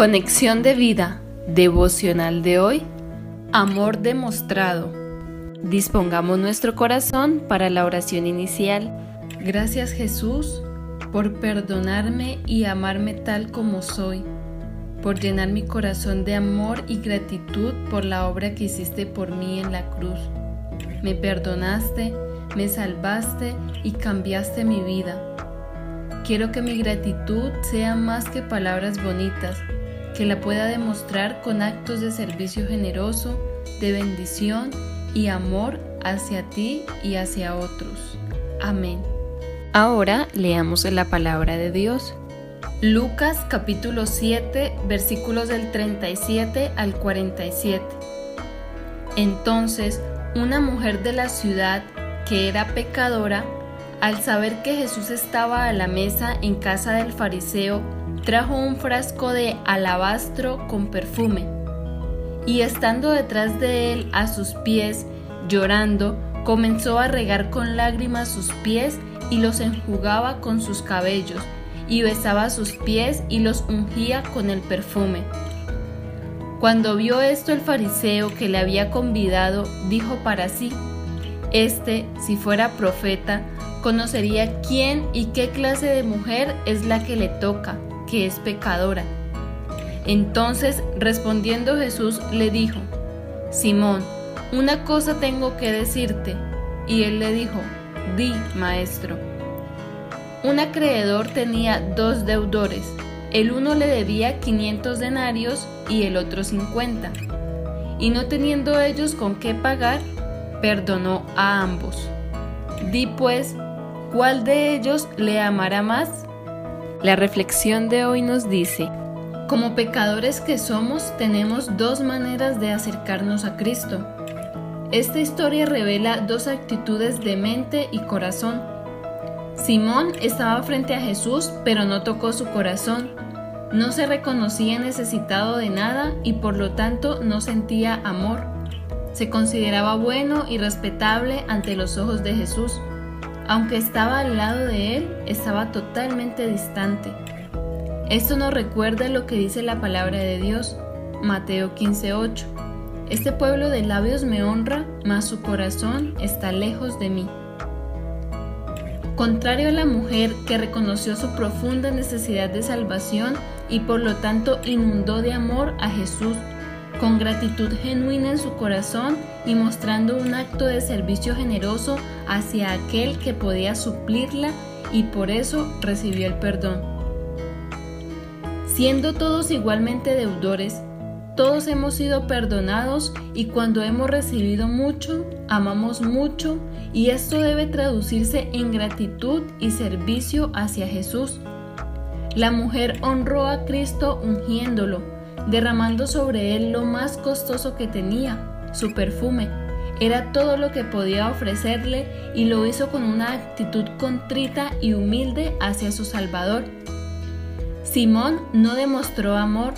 Conexión de vida devocional de hoy. Amor demostrado. Dispongamos nuestro corazón para la oración inicial. Gracias Jesús por perdonarme y amarme tal como soy, por llenar mi corazón de amor y gratitud por la obra que hiciste por mí en la cruz. Me perdonaste, me salvaste y cambiaste mi vida. Quiero que mi gratitud sea más que palabras bonitas, que la pueda demostrar con actos de servicio generoso, de bendición y amor hacia ti y hacia otros. Amén. Ahora leamos la palabra de Dios. Lucas capítulo 7 versículos del 37 al 47. Entonces una mujer de la ciudad que era pecadora, al saber que Jesús estaba a la mesa en casa del fariseo, trajo un frasco de alabastro con perfume, y estando detrás de él a sus pies, llorando, comenzó a regar con lágrimas sus pies y los enjugaba con sus cabellos, y besaba sus pies y los ungía con el perfume. Cuando vio esto el fariseo que le había convidado, dijo para sí, Este, si fuera profeta, conocería quién y qué clase de mujer es la que le toca que es pecadora. Entonces respondiendo Jesús le dijo, Simón, una cosa tengo que decirte. Y él le dijo, di, maestro. Un acreedor tenía dos deudores. El uno le debía 500 denarios y el otro 50. Y no teniendo ellos con qué pagar, perdonó a ambos. Di pues, ¿cuál de ellos le amará más? La reflexión de hoy nos dice, como pecadores que somos, tenemos dos maneras de acercarnos a Cristo. Esta historia revela dos actitudes de mente y corazón. Simón estaba frente a Jesús, pero no tocó su corazón. No se reconocía necesitado de nada y por lo tanto no sentía amor. Se consideraba bueno y respetable ante los ojos de Jesús. Aunque estaba al lado de él, estaba totalmente distante. Esto nos recuerda lo que dice la palabra de Dios, Mateo 15:8. Este pueblo de labios me honra, mas su corazón está lejos de mí. Contrario a la mujer que reconoció su profunda necesidad de salvación y por lo tanto inundó de amor a Jesús, con gratitud genuina en su corazón y mostrando un acto de servicio generoso hacia aquel que podía suplirla y por eso recibió el perdón. Siendo todos igualmente deudores, todos hemos sido perdonados y cuando hemos recibido mucho, amamos mucho y esto debe traducirse en gratitud y servicio hacia Jesús. La mujer honró a Cristo ungiéndolo, derramando sobre él lo más costoso que tenía, su perfume. Era todo lo que podía ofrecerle y lo hizo con una actitud contrita y humilde hacia su Salvador. Simón no demostró amor,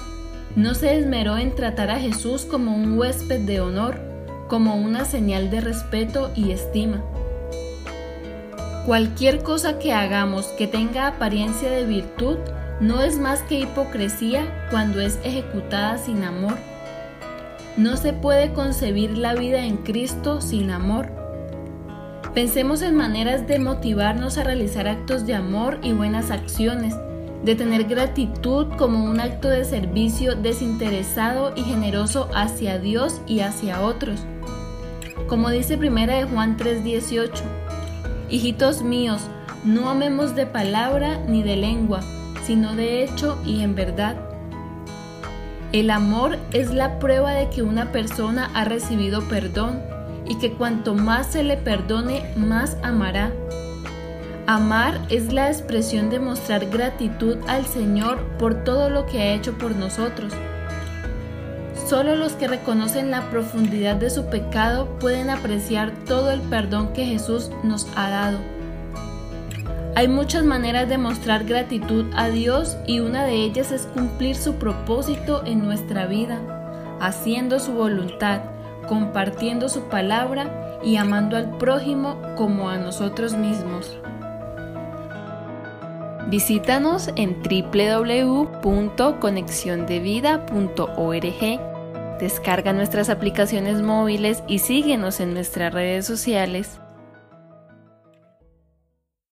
no se esmeró en tratar a Jesús como un huésped de honor, como una señal de respeto y estima. Cualquier cosa que hagamos que tenga apariencia de virtud no es más que hipocresía cuando es ejecutada sin amor. No se puede concebir la vida en Cristo sin amor. Pensemos en maneras de motivarnos a realizar actos de amor y buenas acciones, de tener gratitud como un acto de servicio desinteresado y generoso hacia Dios y hacia otros. Como dice primera de Juan 3:18, Hijitos míos, no amemos de palabra ni de lengua, sino de hecho y en verdad. El amor es la prueba de que una persona ha recibido perdón y que cuanto más se le perdone, más amará. Amar es la expresión de mostrar gratitud al Señor por todo lo que ha hecho por nosotros. Solo los que reconocen la profundidad de su pecado pueden apreciar todo el perdón que Jesús nos ha dado. Hay muchas maneras de mostrar gratitud a Dios y una de ellas es cumplir su propósito en nuestra vida, haciendo su voluntad, compartiendo su palabra y amando al prójimo como a nosotros mismos. Visítanos en www.conexiondevida.org. Descarga nuestras aplicaciones móviles y síguenos en nuestras redes sociales